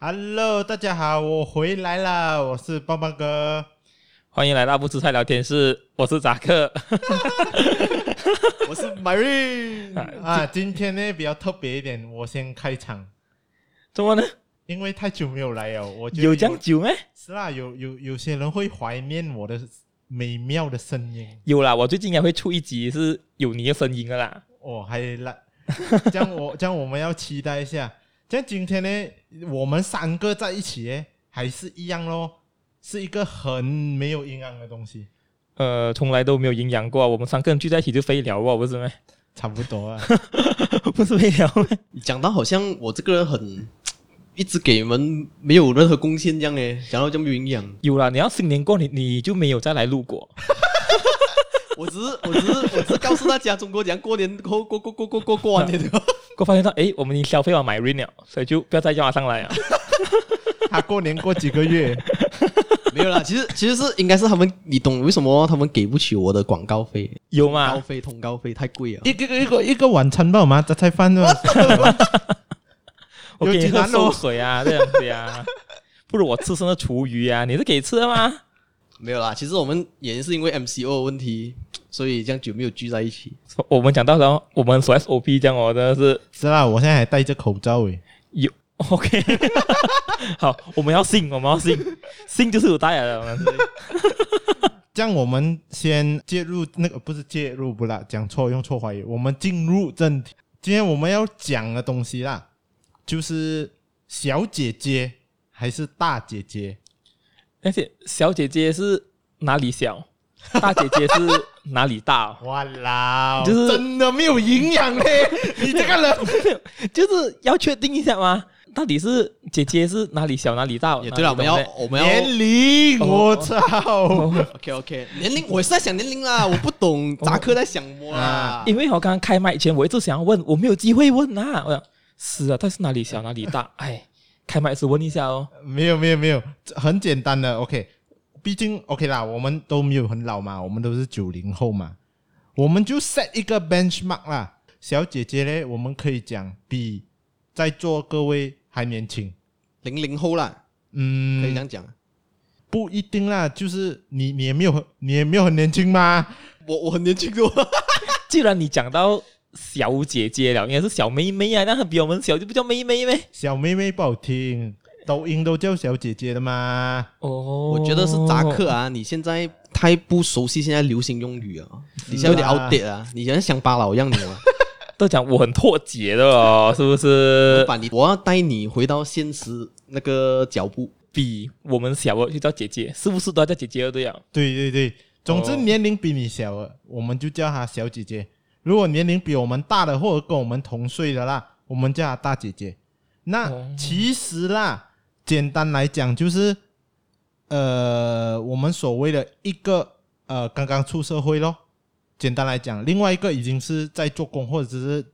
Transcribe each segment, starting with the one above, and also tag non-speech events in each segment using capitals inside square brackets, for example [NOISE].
Hello，大家好，我回来了，我是棒棒哥，欢迎来到不吃菜聊天室，我是扎克，[LAUGHS] 我是 Myrin 啊，今天呢比较特别一点，我先开场，怎么呢？因为太久没有来了，我有这样久咩？是啦，有有有些人会怀念我的美妙的声音，有啦，我最近应该会出一集是有你的声音的啦。哦，还来，[LAUGHS] 这样我这样我们要期待一下。像今天呢，我们三个在一起，还是一样咯，是一个很没有营养的东西。呃，从来都没有营养过，我们三个人聚在一起就废聊过，不是吗？差不多啊，[LAUGHS] 不是废聊。你讲到好像我这个人很。一直给你们没有任何贡献，这样诶，讲到这么营养。有啦，你要新年过你你就没有再来录过。我只是我只是我只是告诉大家，中国讲过年过过过过过过过完年，我发现到诶，我们已经消费完买 Rain 了，所以就不要再叫他上来啊。[LAUGHS] 他过年过几个月没有啦，其实其实是应该是他们，你懂为什么他们给不起我的广告费？有吗？广告费通告费太贵了，一个一个一个晚餐吧嘛，杂菜饭是 [LAUGHS] 我给你喝馊水啊，这样子呀，不如我吃剩的厨余啊，你是给吃的吗？没有啦，其实我们也是因为 MCO 的问题，所以这样久没有聚在一起。我们讲到时候，我们说 SOP 这样哦，真的是是啦，我现在还戴着口罩诶。有 OK，[LAUGHS] 好，我们要信，我们要信，信就是有戴了。我们 [LAUGHS] 这样我们先介入那个不是介入不啦，讲错用错怀疑，我们进入正题。今天我们要讲的东西啦。就是小姐姐还是大姐姐？而且小姐姐是哪里小？大姐姐是哪里大？哇啦，就是真的没有营养嘞！你这个人 [LAUGHS] 就是要确定一下吗？到底是姐姐是哪里小哪里大？也对了，我们要我们要年龄，我操！[LAUGHS] OK OK，年龄我是在想年龄啦，我不懂扎克在想什么啊？因为我刚刚开麦前，我一直想要问，我没有机会问啊！我想。是啊，但是哪里小哪里大？哎，开麦时问一下哦。没有没有没有，很简单的。OK，毕竟 OK 啦，我们都没有很老嘛，我们都是九零后嘛，我们就 set 一个 benchmark 啦。小姐姐呢，我们可以讲比在座各位还年轻，零零后啦。嗯，可以这样讲。不一定啦，就是你你也没有你也没有很年轻吗？我我很年轻的。[LAUGHS] 既然你讲到。小姐姐了，应该是小妹妹啊，那她比我们小就不叫妹妹呗？小妹妹不好听，抖音都叫小姐姐的嘛。哦，我觉得是扎克啊，你现在太不熟悉现在流行用语了，你现在有点 outdate 啊，你像乡巴佬一样的嘛。[LAUGHS] 都讲我很脱节的哦，是不是？把你，我要带你回到现实那个脚步，比我们小的就叫姐姐，是不是都要叫姐姐对啊？对对对，总之年龄比你小了，我们就叫她小姐姐。如果年龄比我们大的，或者跟我们同岁的啦，我们叫她大姐姐。那其实啦，简单来讲就是，呃，我们所谓的一个呃刚刚出社会咯。简单来讲，另外一个已经是在做工或者只是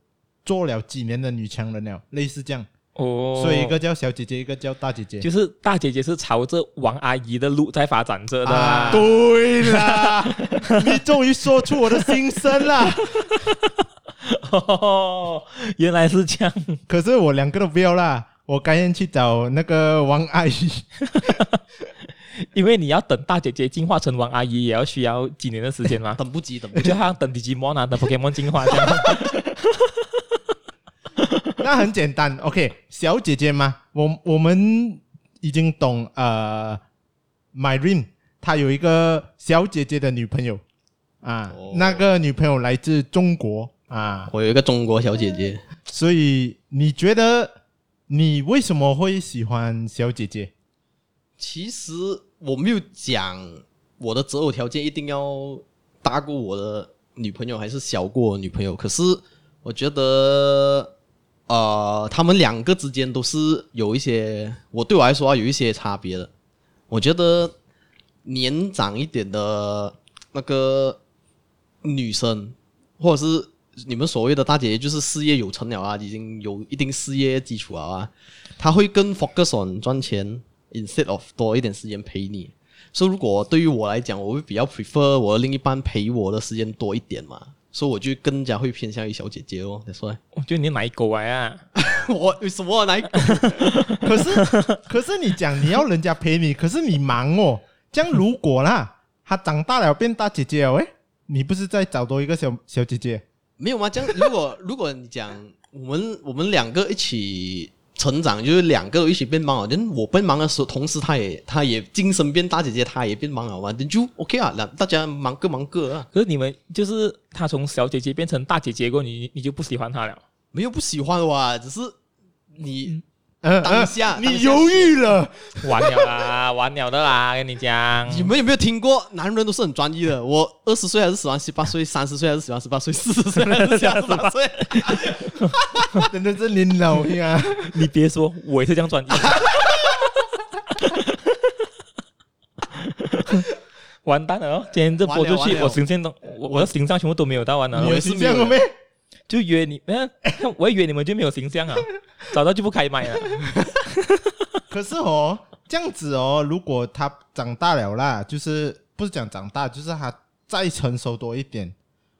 做了几年的女强人了，类似这样。哦，所以一个叫小姐姐，一个叫大姐姐，就是大姐姐是朝着王阿姨的路在发展着的。啊、[LAUGHS] 对啦，[LAUGHS] 你终于说出我的心声了。[LAUGHS] 哦，原来是这样。可是我两个都不要啦，我甘愿去找那个王阿姨，因为你要等大姐姐进化成王阿姨，也要需要几年的时间嘛。等不及，等不及，就好像等 Digimon 啊，等 Pokemon 进化这样。那很简单，OK，小姐姐吗，我我们已经懂，呃，Myrin，她有一个小姐姐的女朋友啊，哦、那个女朋友来自中国啊，我有一个中国小姐姐，所以你觉得你为什么会喜欢小姐姐？其实我没有讲我的择偶条件一定要大过我的女朋友还是小过我女朋友，可是我觉得。呃，他们两个之间都是有一些，我对我来说啊，有一些差别的。我觉得年长一点的那个女生，或者是你们所谓的大姐姐，就是事业有成了啊，已经有一定事业基础了啊，她会更 focus on 赚钱，instead of 多一点时间陪你。所以，如果对于我来讲，我会比较 prefer 我的另一半陪我的时间多一点嘛。所以我就更加会偏向于小姐姐哦。你说，我觉得你奶狗啊！[LAUGHS] 我为什么奶狗？可是可是你讲你要人家陪你，可是你忙哦。这样如果啦，她长大了变大姐姐了，喂，你不是再找多一个小小姐姐？没有吗？这样如果如果你讲我们我们两个一起。成长就是两个一起变忙了，但我变忙的时候，同时他也他也精神变大姐姐，他也变忙了嘛，那就 OK 啊，两大家忙各忙各啊。可是你们就是他从小姐姐变成大姐姐过后，你你就不喜欢他了？没有不喜欢哇，只是你。嗯当下你犹豫了，完了啦，完了的啦，跟你讲。你们有没有听过？男人都是很专一的。我二十岁还是喜欢十八岁？三十岁还是喜欢十八岁？四十岁还是 [LAUGHS] 喜欢十八岁？真的是你老呀！你别说，我也是这样专一。[LAUGHS] 完蛋了哦！今天这播出去，我形象都，我我的形象全部都没有到完了。你有形象了没？就约你，[LAUGHS] 我以为你们就没有形象啊。[LAUGHS] 找到就不开麦了。[LAUGHS] 可是哦，这样子哦，如果他长大了啦，就是不是讲长大，就是他再成熟多一点。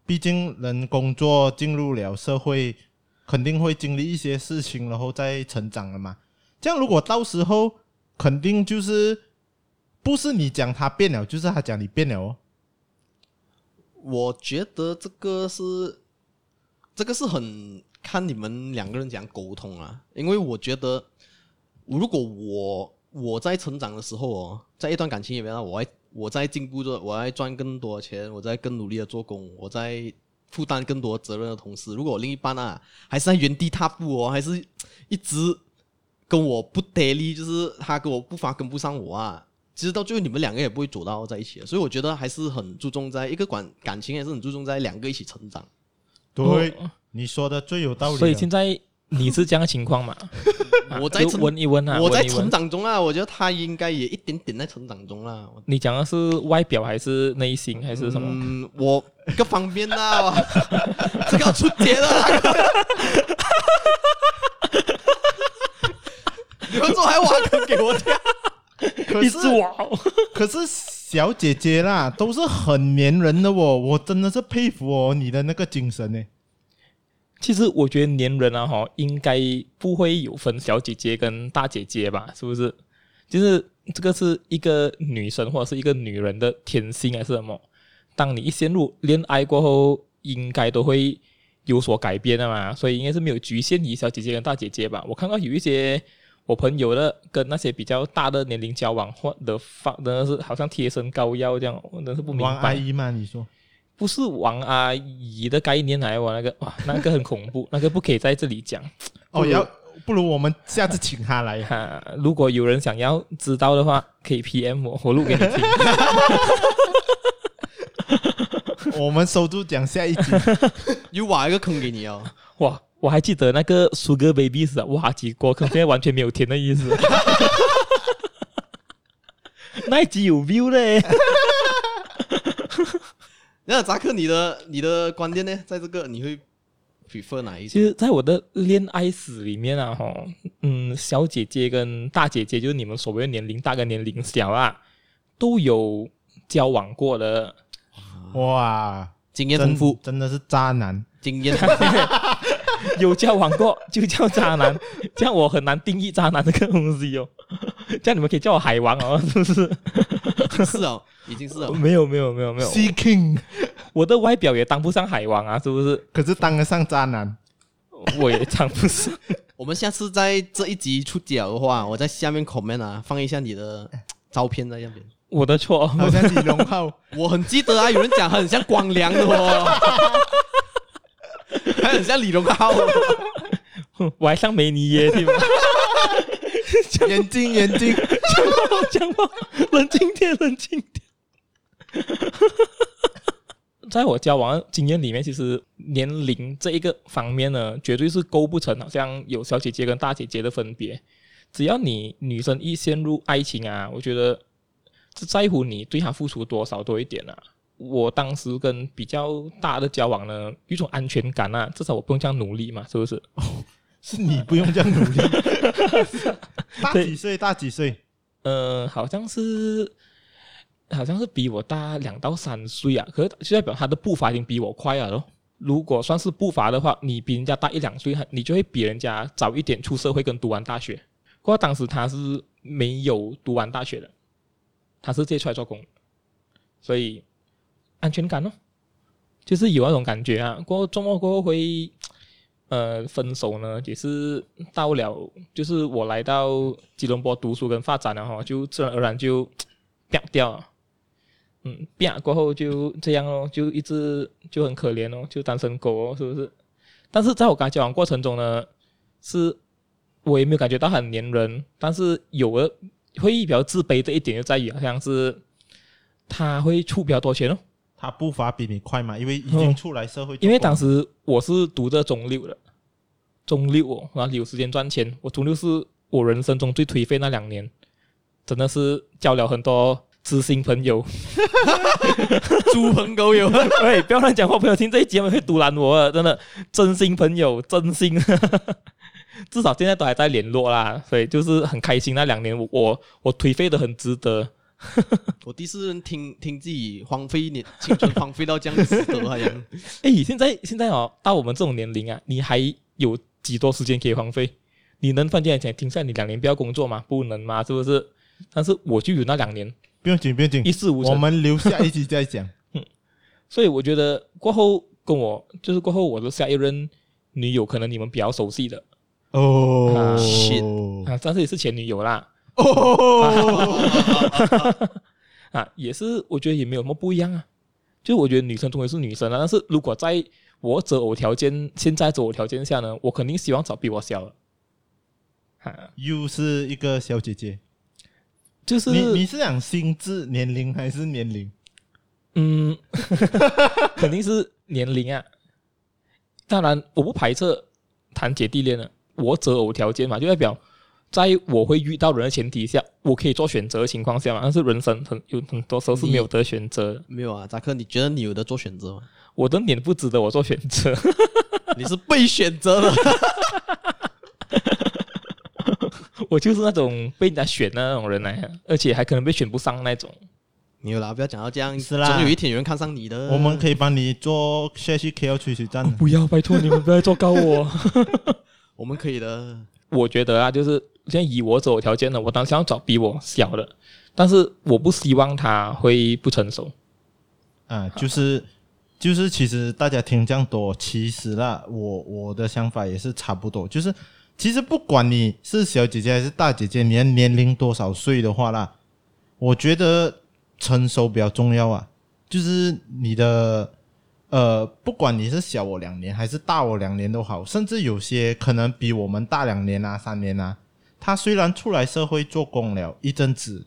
毕竟人工作进入了社会，肯定会经历一些事情，然后再成长了嘛。这样如果到时候肯定就是不是你讲他变了，就是他讲你变了哦。我觉得这个是，这个是很。看你们两个人怎样沟通啊，因为我觉得，如果我我在成长的时候哦，在一段感情里面，我在我在进步着，我在赚更多的钱，我在更努力的做工，我在负担更多责任的同时，如果我另一半啊还是在原地踏步哦，还是一直跟我不得力，就是他跟我步伐跟不上我啊，其实到最后你们两个也不会走到在一起。所以我觉得还是很注重在一个管感情，也是很注重在两个一起成长。对。你说的最有道理。所以现在你是这样的情况嘛？[LAUGHS] 我在问一问啊，我在成长中啊，我觉得他应该也一点点在成长中啊。你讲的是外表还是内心还是什么？嗯，我各方面啊，[LAUGHS] 这个要出节了。[LAUGHS] 你们做还挖坑给我跳？可是我，可是小姐姐啦，都是很黏人的哦，我真的是佩服哦，你的那个精神呢。其实我觉得黏人啊，哈，应该不会有分小姐姐跟大姐姐吧？是不是？就是这个是一个女生或者是一个女人的天性还是什么？当你一陷入恋爱过后，应该都会有所改变的嘛。所以应该是没有局限于小姐姐跟大姐姐吧？我看到有一些我朋友的跟那些比较大的年龄交往，或的发真的是好像贴身膏药这样，我真的是不明白。王阿姨吗？你说？不是王阿姨的概念来，我那个哇，那个很恐怖，[LAUGHS] 那个不可以在这里讲。哦，要不如我们下次请他来哈、[LAUGHS] 啊。如果有人想要知道的话，可以 PM 我，我录给你听。[LAUGHS] 我们收住讲下一集，又挖一个坑给你哦。哇，我还记得那个 Sugar Baby 是哇几过坑，现在完全没有甜的意思。[LAUGHS] 那一集有 view 嘞。[LAUGHS] 那扎克，你的你的观点呢？在这个你会 prefer 哪一种？其实，在我的恋爱史里面啊，哈，嗯，小姐姐跟大姐姐，就是你们所谓的年龄大跟年龄小啊，都有交往过的。哇，经验丰富，真的是渣男，经验 [LAUGHS] 有交往过就叫渣男，[LAUGHS] 这样我很难定义渣男这个东西哦。[LAUGHS] 这样你们可以叫我海王哦，[LAUGHS] 是不是？是哦，已经是哦。没有没有没有没有。Sea King，我的外表也当不上海王啊，是不是？可是当得上渣男，我也当不上。我们下次在这一集出脚的话，我在下面 comment 啊，放一下你的照片在那边。我的错，好像李荣浩，我很记得啊，有人讲很像光良的哦，还很像李荣浩，[LAUGHS] 我还像梅尼耶，对吗？眼睛，眼睛，讲话，讲话，冷静点，冷静点。在我交往经验里面，其实年龄这一个方面呢，绝对是构不成好像有小姐姐跟大姐姐的分别。只要你女生一陷入爱情啊，我觉得是在乎你对她付出多少多一点啊。我当时跟比较大的交往呢，有一种安全感啊，至少我不用这样努力嘛，是不是？[LAUGHS] 是你不用这样努力。[LAUGHS] 大几岁？大几岁？呃，好像是，好像是比我大两到三岁啊。可是就代表他的步伐已经比我快了咯。如果算是步伐的话，你比人家大一两岁，你就会比人家早一点出社会跟读完大学。不过当时他是没有读完大学的，他是直接出来做工，所以安全感哦，就是有那种感觉啊。过后周末过后会。呃，分手呢，也是到了，就是我来到吉隆坡读书跟发展了哈，就自然而然就 [TSK] 变掉了，嗯，变过后就这样哦，就一直就很可怜哦，就单身狗哦，是不是？但是在我跟他交往过程中呢，是我也没有感觉到很黏人，但是有了会比较自卑的一点就在于，好像是他会出比较多钱哦。他步伐比你快嘛？因为已经出来社会，因为当时我是读的中六的，中六哦，然后有时间赚钱。我中六是我人生中最颓废那两年，真的是交了很多知心朋友，[LAUGHS] 猪朋狗友。[LAUGHS] 喂，不要乱讲话，朋友听这一节目会毒烂我啊！真的，真心朋友，真心，[LAUGHS] 至少现在都还在联络啦。所以就是很开心，那两年我我我颓废的很值得。[LAUGHS] 我第四人听听自己荒废一年青春，荒废到这样子的好像。[LAUGHS] 哎，现在现在哦，到我们这种年龄啊，你还有几多时间可以荒废？你能放假前停下你两年不要工作吗？不能吗？是不是？但是我就有那两年，不用紧，不用紧，一事无成。我们留下一集再讲。[LAUGHS] 嗯，所以我觉得过后跟我就是过后我的下一任女友，可能你们比较熟悉的哦，啊，但是也是前女友啦。哦，[LAUGHS] 啊，也是，我觉得也没有什么不一样啊。就我觉得女生终归是女生啊，但是如果在我择偶条件，现在择偶条件下呢，我肯定希望找比我小的。又是一个小姐姐，就是你你是讲心智年龄还是年龄？嗯，[LAUGHS] 肯定是年龄啊。当然，我不排斥谈姐弟恋的，我择偶条件嘛，就代表。在我会遇到人的前提下，我可以做选择的情况下嘛，但是人生很有很多时候是没有得选择。没有啊，扎克，你觉得你有得做选择吗？我的脸不值得我做选择，[LAUGHS] [LAUGHS] 你是被选择的。我就是那种被人家选的那种人来，而且还可能被选不上那种。没有啦，不要讲到这样，子啦，总有一天有人看上你的。我们可以帮你做下去 KL 吹水站。不要，拜托你们不要做高我。[LAUGHS] 我们可以的。我觉得啊，就是。现在以我择偶条件呢，我当时要找比我小的，但是我不希望他会不成熟。啊，就是就是，其实大家听这样多，其实啦，我我的想法也是差不多。就是其实不管你是小姐姐还是大姐姐，你的年龄多少岁的话啦，我觉得成熟比较重要啊。就是你的呃，不管你是小我两年还是大我两年都好，甚至有些可能比我们大两年啊、三年啊。他虽然出来社会做工了一阵子，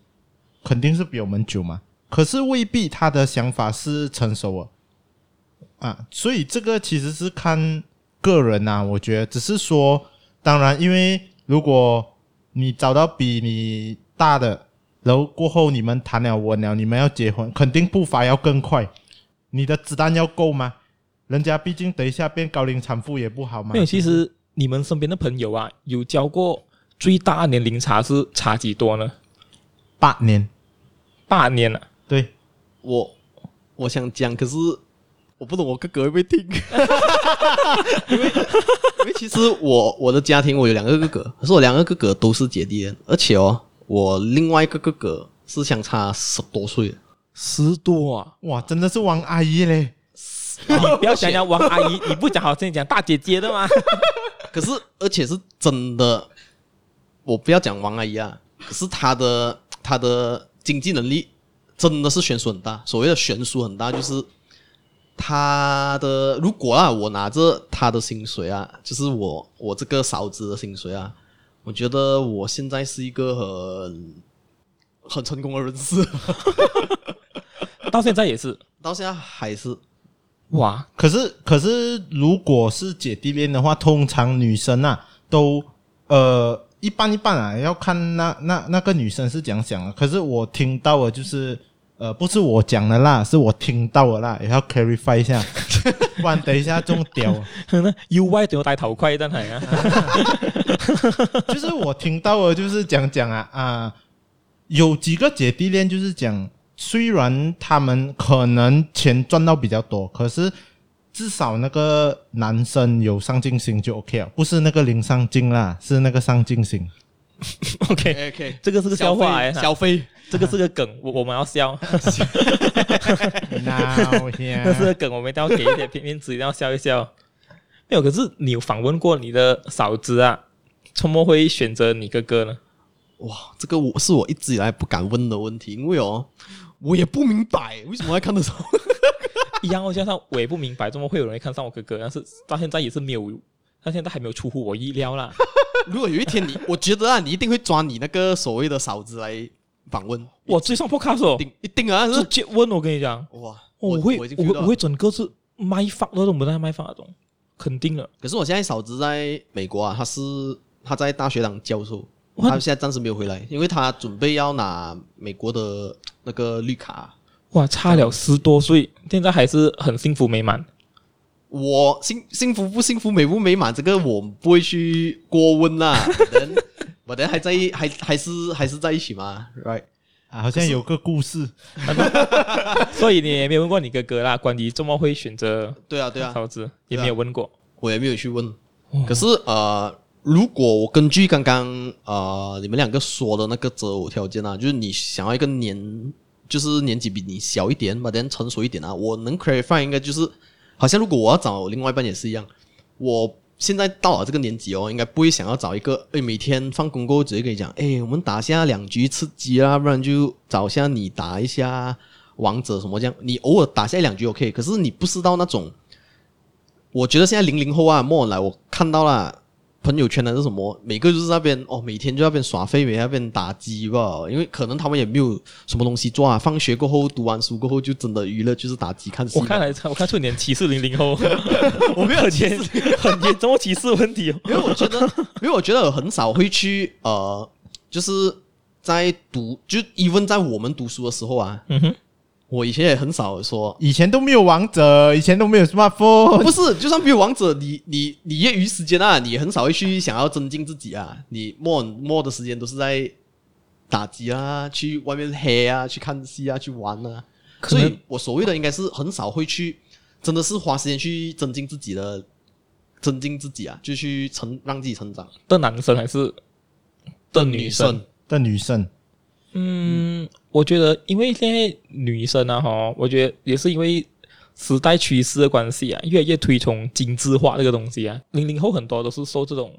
肯定是比我们久嘛，可是未必他的想法是成熟了啊，所以这个其实是看个人呐，我觉得只是说，当然，因为如果你找到比你大的，然后过后你们谈了稳了，你们要结婚，肯定步伐要更快，你的子弹要够吗？人家毕竟等一下变高龄产妇也不好嘛。没有，其实你们身边的朋友啊，有交过。最大年龄差是差几多呢？八年，八年了。对，我我想讲，可是我不懂我哥哥会不会听。[LAUGHS] 因为因为其实我我的家庭我有两个哥哥，可是我两个哥哥都是姐弟恋，而且哦，我另外一个哥哥是相差十多岁，十多啊！哇，真的是王阿姨嘞！你不要想讲王阿姨，你不讲好像讲大姐姐的吗？[LAUGHS] 可是而且是真的。我不要讲王阿姨啊，可是她的她的经济能力真的是悬殊很大。所谓的悬殊很大，就是她的如果啊，我拿着她的薪水啊，就是我我这个嫂子的薪水啊，我觉得我现在是一个很 [LAUGHS] 很成功的人士，到现在也是，到现在还是哇。可是可是，如果是姐弟恋的话，通常女生啊都呃。一半一半啊，要看那那那个女生是怎样想的。可是我听到的就是，呃，不是我讲的啦，是我听到的啦，也要 clarify 一下，[LAUGHS] 不然等一下中屌。[LAUGHS] U Y 都要戴头盔，真系啊！[LAUGHS] 就是我听到的，就是讲讲啊啊，有几个姐弟恋，就是讲，虽然他们可能钱赚到比较多，可是至少那个男生有上进心就 OK 了，不是那个零上进啦，是那个上进心。[LAUGHS] OK OK，这个是个笑话哎，消费，[LAUGHS] 这个是个梗，我我们要笑。那 [LAUGHS] 这是个梗，我们一定要给一点片面子，一定要笑一笑。没有，可是你有访问过你的嫂子啊？怎么会选择你哥哥呢？哇，这个我是我一直以来不敢问的问题，因为哦，我也不明白为什么会看得上。一样，加上我也不明白，怎么会有人会看上我哥哥？但是到现在也是没有，到现在还没有出乎我意料啦。[LAUGHS] 如果有一天你，我觉得啊，你一定会抓你那个所谓的嫂子来访问。我追上 Podcast 哦，一定一定啊，直接问我跟你讲，哇，我会我我我会整个是卖发那种，不带卖发那种，肯定了。可是我现在嫂子在美国啊，她是她在大学当教授，她现在暂时没有回来，因为她准备要拿美国的那个绿卡。哇，差了十多岁，现在还是很幸福美满。我幸幸福不幸福美不美满，这个我不会去过问啦。[LAUGHS] 人我等还在还还是还是在一起吗？Right 啊，好像有个故事，[LAUGHS] 所以你也没有问过你哥哥啦，关于怎么会选择对啊对啊，嫂子也没有问过，我也没有去问。可是呃，如果我根据刚刚呃你们两个说的那个择偶条件啊，就是你想要一个年。就是年纪比你小一点，把人成熟一点啊。我能 clarify 应该就是，好像如果我要找另外一半也是一样。我现在到了这个年纪哦，应该不会想要找一个，诶，每天放工过后直接跟你讲，诶，我们打下两局吃鸡啊，不然就找下你打一下王者什么这样。你偶尔打下两局 OK，可是你不知道那种。我觉得现在零零后啊，莫来，我看到了。朋友圈的是什么？每个就是那边哦，每天就那边耍废，每天那边打机吧。因为可能他们也没有什么东西做啊。放学过后，读完书过后，就真的娱乐就是打机看戏。我看来，[LAUGHS] 我看出你歧视零零后，[LAUGHS] 我没有很严很严重歧视问题哦。因为我觉得，[LAUGHS] 因为我觉得我很少会去呃，就是在读，就 even 在我们读书的时候啊。嗯哼。我以前也很少说，以前都没有王者，以前都没有 smartphone。不是，就算没有王者，你你你业余时间啊，你很少会去想要增进自己啊。你 more more 的时间都是在打机啊，去外面黑啊，去看戏啊，去玩啊。所以我所谓的应该是很少会去，真的是花时间去增进自己的，增进自己啊，就去成让自己成长。的男生还是的女生？的女生。嗯，我觉得，因为现在女生啊，哈，我觉得也是因为时代趋势的关系啊，越来越推崇精致化这个东西啊。零零后很多都是受这种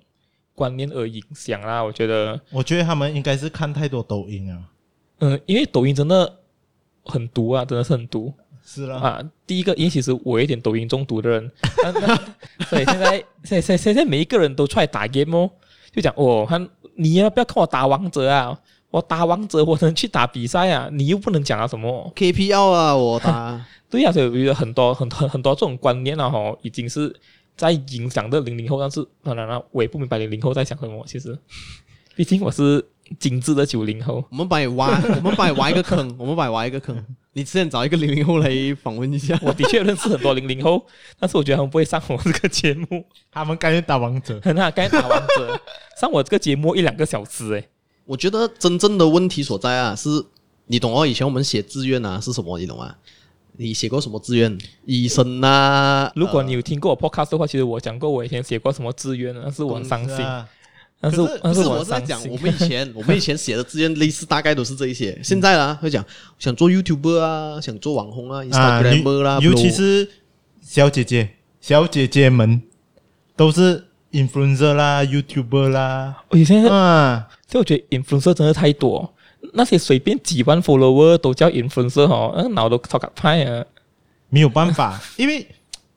观念而影响啦。我觉得，我觉得他们应该是看太多抖音啊。嗯，因为抖音真的很毒啊，真的是很毒。是啦啊，第一个，因为其实我有一点抖音中毒的人，[LAUGHS] 所以现在现现现在每一个人都出来打 game 哦，就讲哦，看你要不要看我打王者啊？我打王者，我能去打比赛啊！你又不能讲啊什么 KPL 啊，我打。[LAUGHS] 对呀、啊，所以我觉得很多很多很多这种观念啊，哈，已经是在影响着零零后。但是当然了，我也不明白零零后在想什么。其实，[LAUGHS] 毕竟我是精致的九零后。我们帮你挖，我们帮你挖一个坑，[LAUGHS] 我们帮你挖一个坑。你之前找一个零零后来访问一下。我的确认识很多零零后，但是我觉得他们不会上我这个节目。他们甘愿打王者，很好，甘愿打王者，上我这个节目一两个小时，诶。我觉得真正的问题所在啊，是你懂哦？以前我们写志愿啊，是什么？你懂吗？你写过什么志愿？医生啊？如果你有听过我 podcast 的话，其实我讲过我以前写过什么志愿，但是我很伤心。但是，但是我是在讲我们以前 [LAUGHS] 我们以前写的志愿类似，大概都是这一些。现在啦，会讲想做 YouTuber 啊，想做网红啊，Instagramer 啦，尤其是小姐姐、小姐姐们都是 influencer 啦、YouTuber 啦。我以前啊。所以我觉得 influencer 真的太多，那些随便几万 follower 都叫 influencer 哦，那脑都超卡派啊！没有办法，[LAUGHS] 因为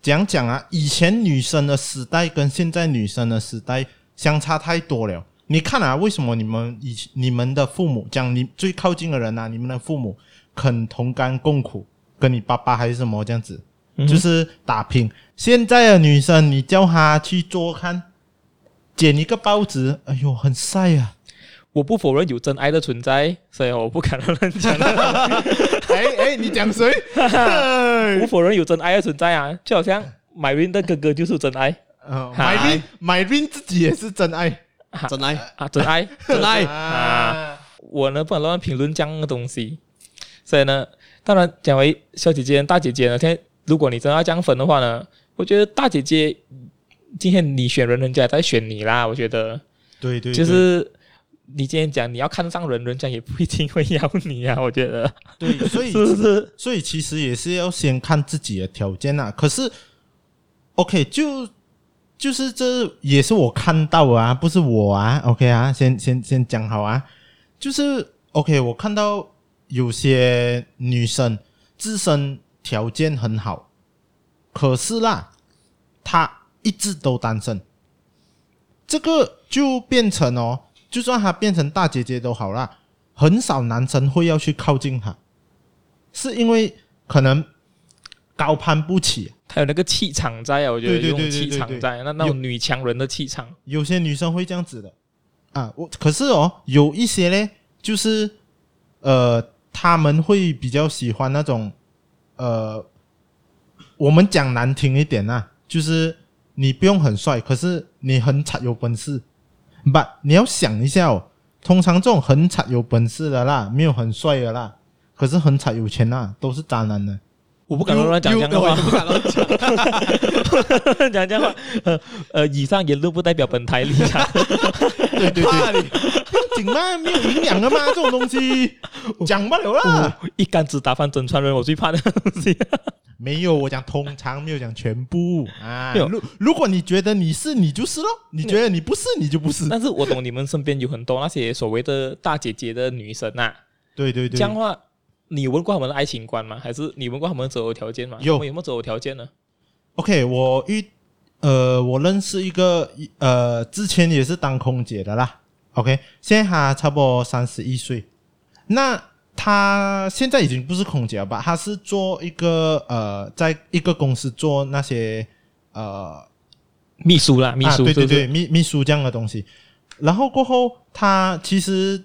讲讲啊，以前女生的时代跟现在女生的时代相差太多了。你看啊，为什么你们以你们的父母讲你最靠近的人啊，你们的父母肯同甘共苦，跟你爸爸还是什么这样子，就是打拼。现在的女生，你叫她去做看，捡一个报纸，哎呦，很晒啊！我不否认有真爱的存在，所以我不敢乱讲。[LAUGHS] 哎哎，你讲谁？[LAUGHS] 不否认有真爱的存在啊，就好像 [LAUGHS] Myrin 的哥哥就是真爱。嗯，Myrin Myrin 自己也是真爱，真爱啊，真爱，真爱啊！我呢不敢乱评论这样的东西，所以呢，当然讲为小姐姐、大姐姐呢，现在如果你真的要这样分的话呢，我觉得大姐姐今天你选人，人家也在选你啦。我觉得，对对，就是你今天讲你要看上人，人家也不一定会要你啊。我觉得，对，所以 [LAUGHS] 是不是？所以其实也是要先看自己的条件啊。可是，OK，就就是这也是我看到啊，不是我啊。OK 啊，先先先讲好啊。就是 OK，我看到有些女生自身条件很好，可是啦，她一直都单身。这个就变成哦，就算她变成大姐姐都好啦，很少男生会要去靠近她，是因为可能高攀不起。她有那个气场在啊，我觉得对对对对对气场在，那那种女强人的气场。有些女生会这样子的啊，我可是哦，有一些呢，就是呃，他们会比较喜欢那种呃，我们讲难听一点呐，就是你不用很帅，可是你很惨有本事。不，你要想一下哦，通常这种很惨有本事的啦，没有很帅的啦，可是很惨有钱啦，都是渣男的。我不敢乱讲这样的话，[LAUGHS] 不敢乱讲，讲这样话。呃呃，以上言论不代表本台立场。对 [LAUGHS] 对对，讲嘛没有营养的嘛，这种东西讲不了啦。一竿子打翻整船人，我最怕的东西。没有，我讲通常，没有讲全部啊。如如果你觉得你是，你就是咯；你觉得你不是，你就不是。但是我懂你们身边有很多那些所谓的大姐姐的女生呐。对对对，这样的话。你问过他们的爱情观吗？还是你问过他们的择偶条件吗？有，有没有择偶条件呢？OK，我遇呃，我认识一个呃，之前也是当空姐的啦。OK，现在他差不多三十一岁。那他现在已经不是空姐了吧？他是做一个呃，在一个公司做那些呃秘书啦，秘书，啊、对对对，秘秘书这样的东西。然后过后，他其实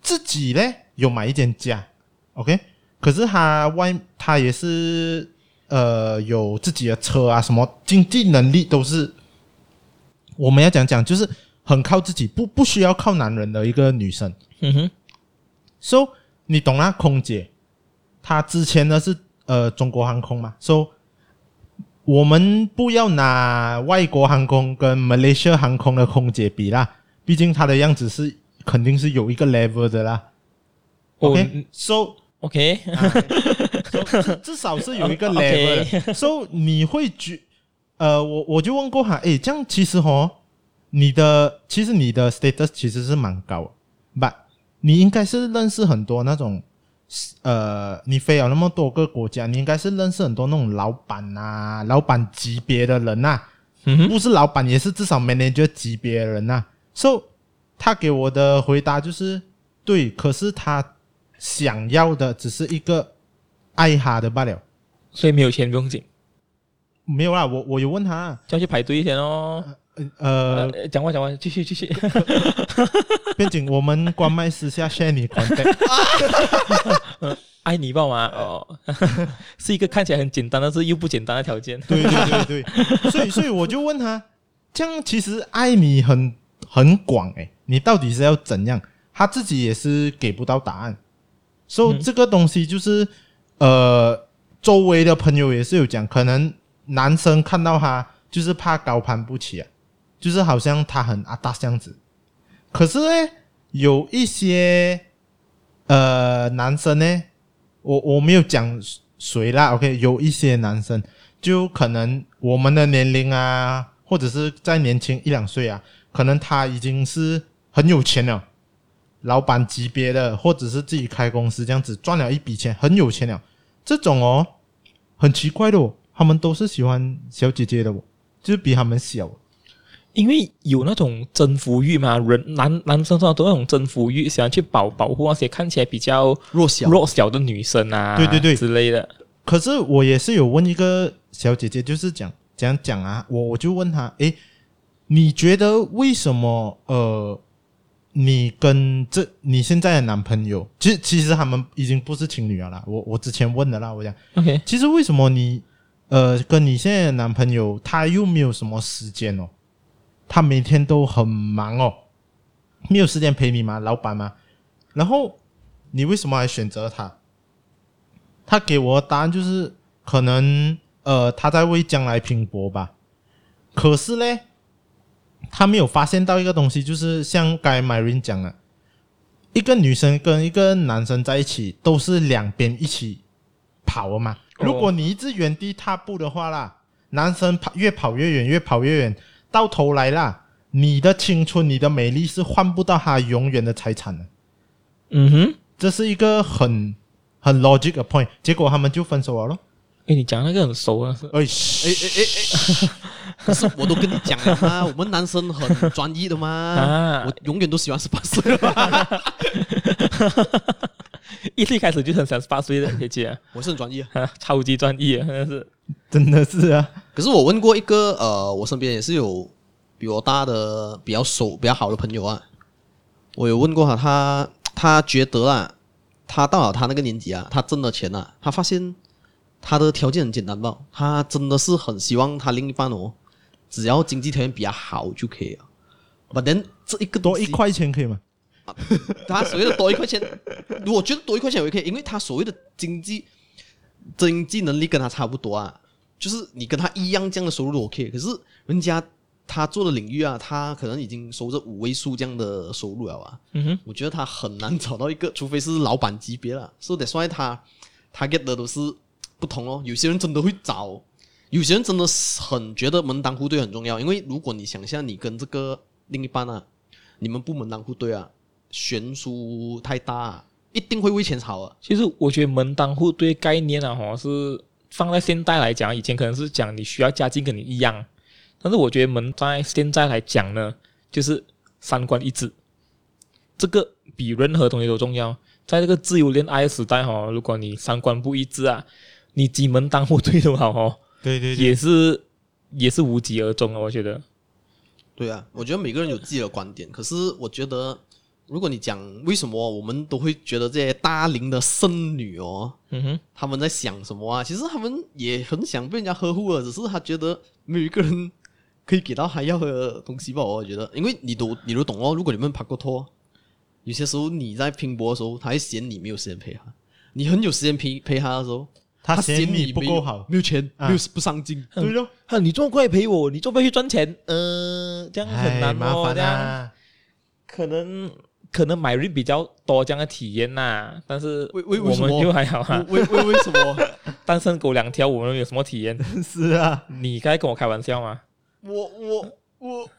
自己呢有买一间家。OK，可是他外他也是呃有自己的车啊，什么经济能力都是我们要讲讲，就是很靠自己，不不需要靠男人的一个女生。嗯哼，So 你懂啦，空姐，她之前呢是呃中国航空嘛，So 我们不要拿外国航空跟 Malaysia 航空的空姐比啦，毕竟她的样子是肯定是有一个 level 的啦。OK，So OK，至少是有一个 [LAUGHS] level，So 你会觉，呃，我我就问过他，诶，这样其实哦，你的其实你的 status 其实是蛮高，but 你应该是认识很多那种，呃，你飞了那么多个国家，你应该是认识很多那种老板啊，老板级别的人呐，不是老板也是至少 manager 级别的人呐，So 他给我的回答就是对，可是他。想要的只是一个爱哈的罢了，所以没有钱不用紧。没有啦，我我有问他，叫去排队先哦。呃，讲完讲完，继续继续。[LAUGHS] 边紧，我们关麦私下 share 你 contact。爱你报吗？[LAUGHS] 哦，是一个看起来很简单，但是又不简单的条件。对对对对，[LAUGHS] 所以所以我就问他，这样其实爱你很很广诶，你到底是要怎样？他自己也是给不到答案。所以这个东西就是，呃，周围的朋友也是有讲，可能男生看到他就是怕高攀不起啊，就是好像他很阿达这样子。可是呢，有一些呃男生呢，我我没有讲谁啦，OK，有一些男生就可能我们的年龄啊，或者是再年轻一两岁啊，可能他已经是很有钱了。老板级别的，或者是自己开公司这样子赚了一笔钱，很有钱了。这种哦，很奇怪的哦，他们都是喜欢小姐姐的哦，就是比他们小，因为有那种征服欲嘛。人男男生都有那种征服欲，喜欢去保保护那些看起来比较弱小弱小的女生啊，对对对之类的。可是我也是有问一个小姐姐，就是讲讲讲啊，我我就问她，诶，你觉得为什么呃？你跟这你现在的男朋友，其实其实他们已经不是情侣了啦。我我之前问的啦，我讲，OK，其实为什么你呃跟你现在的男朋友他又没有什么时间哦？他每天都很忙哦，没有时间陪你吗？老板吗？然后你为什么还选择他？他给我的答案就是可能呃，他在为将来拼搏吧。可是呢，他没有发现到一个东西，就是像刚才 Marine 讲的，一个女生跟一个男生在一起，都是两边一起跑的嘛。如果你一直原地踏步的话啦，男生跑越跑越远，越跑越远，到头来啦，你的青春、你的美丽是换不到他永远的财产的。嗯哼，这是一个很很 logic 的 point。结果他们就分手了咯。哎，你讲那个很熟啊！哎，哎哎哎哎，可是我都跟你讲了嘛，[LAUGHS] 我们男生很专一的嘛，啊、我永远都喜欢十八岁。[LAUGHS] [LAUGHS] 一 [LAUGHS] 一开始就很想十八岁的姐姐，[LAUGHS] 我是很专业啊，超级专业啊，真的是，真的是啊。可是我问过一个呃，我身边也是有比我大的比较熟、比较好的朋友啊，我有问过他，他他觉得啊，他到了他那个年纪啊，他挣了钱啊，他发现。他的条件很简单吧？他真的是很希望他另一半哦，只要经济条件比较好就可以了。But then 这一个多一块钱可以吗？他所谓的多一块钱，我觉得多一块钱也可以，因为他所谓的经济经济能力跟他差不多啊，就是你跟他一样这样的收入都 OK。可是人家他做的领域啊，他可能已经收着五位数这样的收入了啊。嗯哼，我觉得他很难找到一个，除非是老板级别了。所以得算他他 get 的都是。不同哦，有些人真的会找，有些人真的是很觉得门当户对很重要。因为如果你想象你跟这个另一半啊，你们不门当户对啊，悬殊太大啊，一定会为钱吵啊。其实我觉得门当户对概念啊，哈，是放在现代来讲，以前可能是讲你需要家境跟你一样，但是我觉得门在现在来讲呢，就是三观一致，这个比任何东西都重要。在这个自由恋爱时代哈，如果你三观不一致啊。你几门当户对都好哦，对对对，也是也是无疾而终啊！我觉得，对啊，我觉得每个人有自己的观点。可是我觉得，如果你讲为什么我们都会觉得这些大龄的剩女哦，嗯哼，他们在想什么啊？其实他们也很想被人家呵护啊，只是他觉得没有一个人可以给到他要的东西吧？我觉得，因为你都你都懂哦。如果你们拍过拖，有些时候你在拼搏的时候，他会嫌你没有时间陪他；你很有时间陪陪他的时候。他嫌你不够好，没有钱，没有不上进，对咯。你这么快陪我，你这么快去赚钱，嗯，这样很难麻烦啊。可能可能 Myrene 比较多这样的体验呐，但是为为我们就还好啊。为为为什么？[LAUGHS] 单身狗两条，我们有什么体验？[LAUGHS] 是啊，你该跟我开玩笑吗？我我我。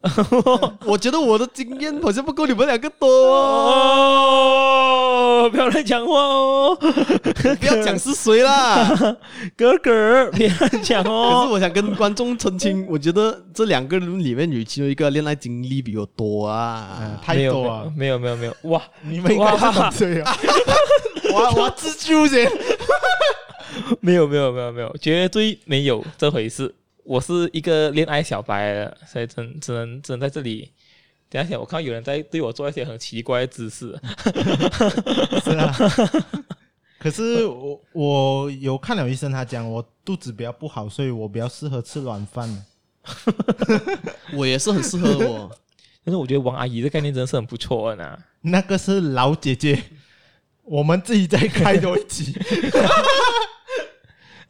[LAUGHS] 我觉得我的经验好像不够你们两个多哦，不要乱讲话哦，不要讲是谁啦，[LAUGHS] 哥哥，别乱讲哦。可是我想跟观众澄清，我觉得这两个人里面有其中一个恋爱经历比我多啊，太多啊，没有没有没有，哇，你们应该是很对啊，[LAUGHS] 我我自救先，没有没有没有没有，绝对没有这回事。我是一个恋爱小白，所以只只能只能在这里。等一下，我看到有人在对我做一些很奇怪的姿势。[LAUGHS] 是啊，可是我我有看了医生，他讲我肚子比较不好，所以我比较适合吃软饭。[LAUGHS] 我也是很适合我，但是我觉得王阿姨的概念真的是很不错的呢。那个是老姐姐，我们自己再开多一集。[LAUGHS]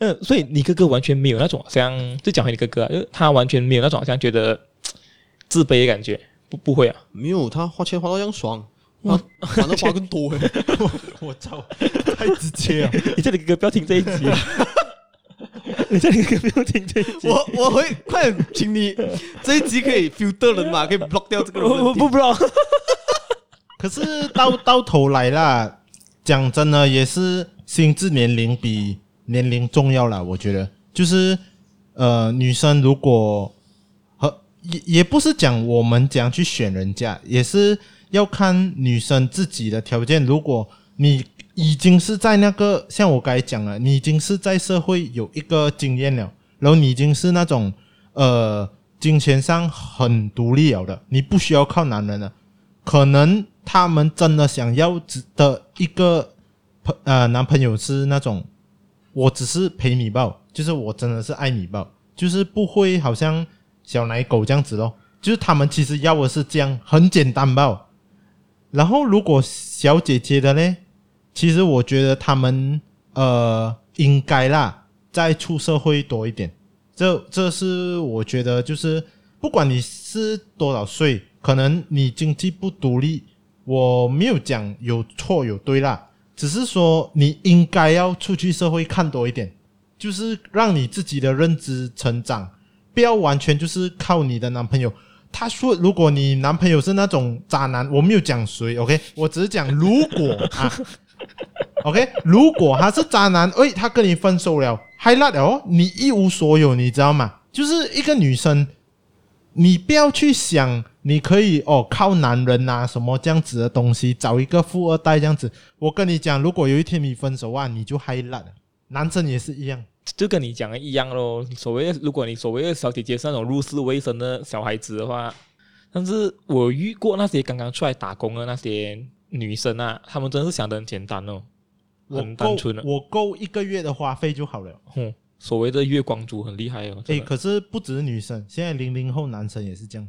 嗯，所以你哥哥完全没有那种好像，就讲回你哥哥啊，就他完全没有那种好像觉得自卑的感觉，不不会啊，没有，他花钱花到这样爽，哇，反正花更多诶，我 [LAUGHS] 我操，太直接了，你叫你哥哥不要听这一集，[LAUGHS] 你叫你哥哥不要听这一集，我我会快点请你这一集可以 filter 人嘛，[LAUGHS] 可以 block 掉这个人，我不 block，可是到到头来啦，讲真的也是心智年龄比。年龄重要啦，我觉得就是，呃，女生如果和也也不是讲我们怎样去选人家，也是要看女生自己的条件。如果你已经是在那个像我刚才讲了，你已经是在社会有一个经验了，然后你已经是那种呃金钱上很独立了的，你不需要靠男人了。可能他们真的想要的一个朋呃男朋友是那种。我只是陪你抱，就是我真的是爱你抱，就是不会好像小奶狗这样子咯。就是他们其实要的是这样，很简单抱。然后如果小姐姐的呢，其实我觉得他们呃应该啦，再出社会多一点。这这是我觉得，就是不管你是多少岁，可能你经济不独立，我没有讲有错有对啦，只是说你应该要出去社会看多一点，就是让你自己的认知成长，不要完全就是靠你的男朋友。他说，如果你男朋友是那种渣男，我没有讲谁，OK，我只是讲如果啊，OK，如果他是渣男，诶，他跟你分手了。嗨辣哦，你一无所有，你知道吗？就是一个女生，你不要去想你可以哦靠男人啊什么这样子的东西，找一个富二代这样子。我跟你讲，如果有一天你分手啊，你就嗨烂了。男生也是一样，就跟你讲的一样咯。所谓如果你所谓的小姐姐是那种入世未深的小孩子的话，但是我遇过那些刚刚出来打工的那些女生啊，她们真的是想的很简单哦。很单纯的，我够一个月的花费就好了。哼，所谓的月光族很厉害哦。诶，可是不止女生，现在零零后男生也是这样。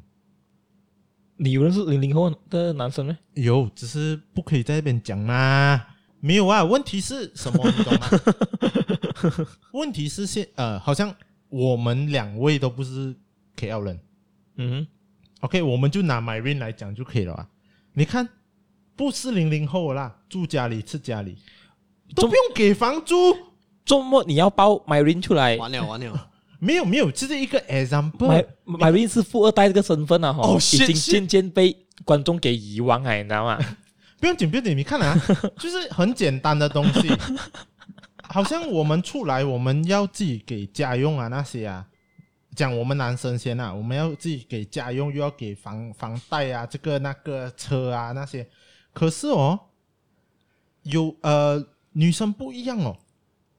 你有认识零零后的男生吗？有，只是不可以在这边讲嘛。没有啊，问题是什么？你懂吗？[LAUGHS] 问题是现呃，好像我们两位都不是 KL 人。嗯，OK，我们就拿 Myrene 来讲就可以了啊。你看，不是零零后啦，住家里吃家里。都不用给房租，周末你要包 Myrene 出来，完了完了，没有没有，这是一个 example。Myrene 是富二代这个身份啊，哈、哦，已经渐渐被观众给遗忘哎，你知道吗？[LAUGHS] 不用紧不用紧，你看啊，[LAUGHS] 就是很简单的东西，好像我们出来我们要自己给家用啊那些啊，讲我们男生先啊，我们要自己给家用，又要给房房贷啊，这个那个车啊那些，可是哦，有呃。女生不一样哦，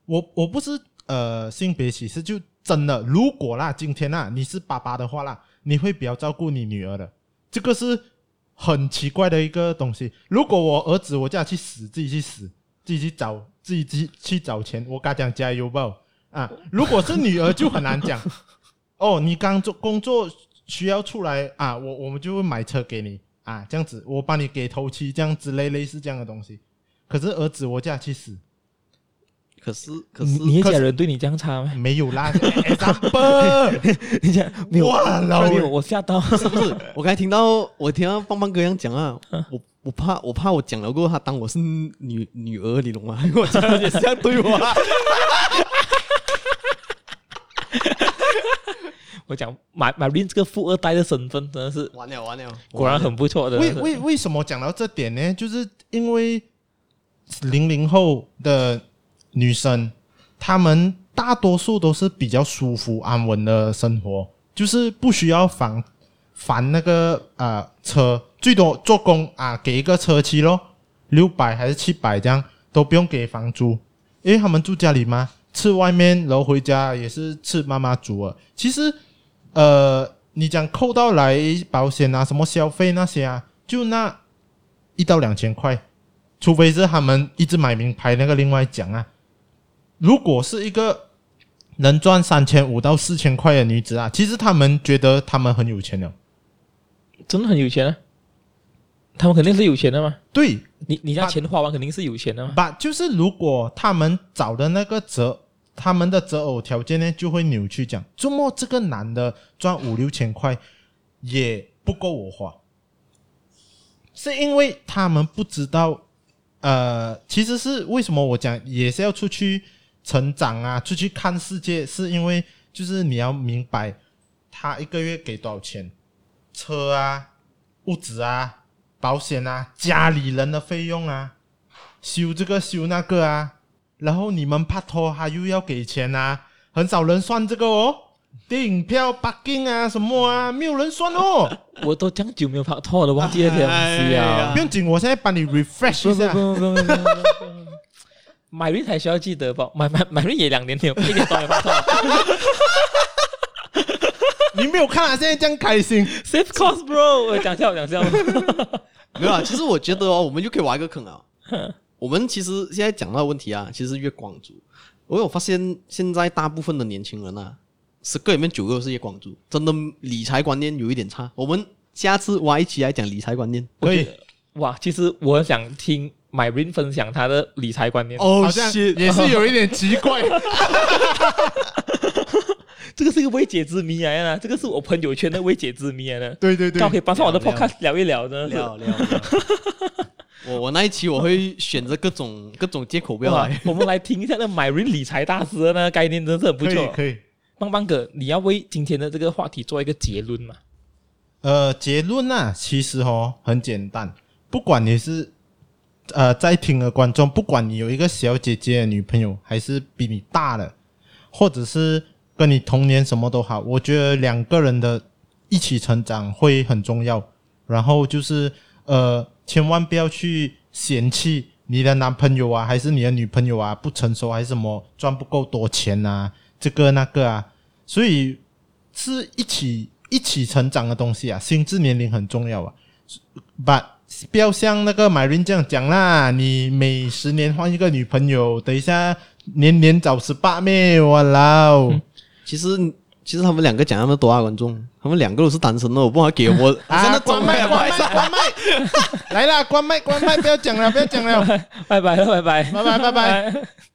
我我不是呃性别歧视，就真的如果啦，今天啦你是爸爸的话啦，你会比较照顾你女儿的，这个是很奇怪的一个东西。如果我儿子我叫他去死，自己去死，自己去找自己去去找钱，我跟他讲加油吧啊！[LAUGHS] 如果是女儿就很难讲哦，你刚做工作需要出来啊，我我们就会买车给你啊，这样子我帮你给头期这样子类类似这样的东西。可是儿子，我叫他去死。可是可是，你一家人对你这样差吗？没有啦，[LAUGHS] [LAUGHS] 你讲没有哇？老弟，我吓到，是不是？我刚才听到，我听到棒棒哥这样讲啊，我我怕我怕我讲了过后，他当我是女女儿，你懂吗？[LAUGHS] 我讲的也是这样对我。我讲买买 Myrene 这个富二代的身份真的是完了完了，果然很不错的。为为为什么讲到这点呢？就是因为。零零后的女生，她们大多数都是比较舒服安稳的生活，就是不需要烦烦那个啊、车，最多做工啊给一个车期咯，六百还是七百这样，都不用给房租，因为他们住家里嘛，吃外面然后回家也是吃妈妈煮的。其实呃，你讲扣到来保险啊，什么消费那些啊，就那一到两千块。除非是他们一直买名牌，那个另外讲啊。如果是一个能赚三千五到四千块的女子啊，其实他们觉得他们很有钱了，真的很有钱啊。他们肯定是有钱的嘛。对，你你家钱花完肯定是有钱的嘛。把就是如果他们找的那个择，他们的择偶条件呢，就会扭曲讲，周末这个男的赚五六千块也不够我花，是因为他们不知道。呃，其实是为什么我讲也是要出去成长啊，出去看世界，是因为就是你要明白他一个月给多少钱，车啊、物质啊、保险啊、家里人的费用啊，修这个修那个啊，然后你们拍拖他又要给钱啊，很少人算这个哦。电影票、北京啊，什么啊，没有人算哦。我都这样久没有拍拖，了忘记了这东西啊。不用紧，我现在帮你 refresh 一下。[LAUGHS] Myrene 还需要记得吧？Myrene 也两年了，一年多没拍拖。你没有看啊？现在这样开心，save cost bro。我讲笑，讲笑。[LAUGHS] 没有啊，其实我觉得哦，我们就可以挖一个坑啊。[LAUGHS] 我们其实现在讲到的问题啊，其实月光族。我有发现，现在大部分的年轻人啊。十个里面九个是月光族，真的理财观念有一点差。我们下次挖一起来讲理财观念。可以哇，其实我想听 Myrene 分享他的理财观念。哦，好像也是有一点奇怪。[LAUGHS] 这个是一个未解之谜来的，这个是我朋友圈的未解之谜来的。[LAUGHS] 对对对，刚好可以帮上我的 podcast 聊一聊呢。聊聊。[LAUGHS] 我我那一期我会选择各种各种借口不要来。我们来听一下那 Myrene 理财大师的那个概念，真的是很不错。可以。棒棒哥，你要为今天的这个话题做一个结论吗？呃，结论啊，其实哦很简单，不管你是呃在听的观众，不管你有一个小姐姐的女朋友，还是比你大的，或者是跟你同年什么都好，我觉得两个人的一起成长会很重要。然后就是呃，千万不要去嫌弃你的男朋友啊，还是你的女朋友啊不成熟，还是什么赚不够多钱啊，这个那个啊。所以是一起一起成长的东西啊，心智年龄很重要啊。把不要像那个 Myrene 这样讲啦，你每十年换一个女朋友，等一下年年找十八妹，我老。其实其实他们两个讲那么多啊，观众，他们两个都是单身的，我不好给我。[LAUGHS] 啊，真的关麦，关麦，关麦，来啦，关麦，关麦，不要讲了，不要讲了，[LAUGHS] 拜拜了，拜拜，拜拜，拜拜。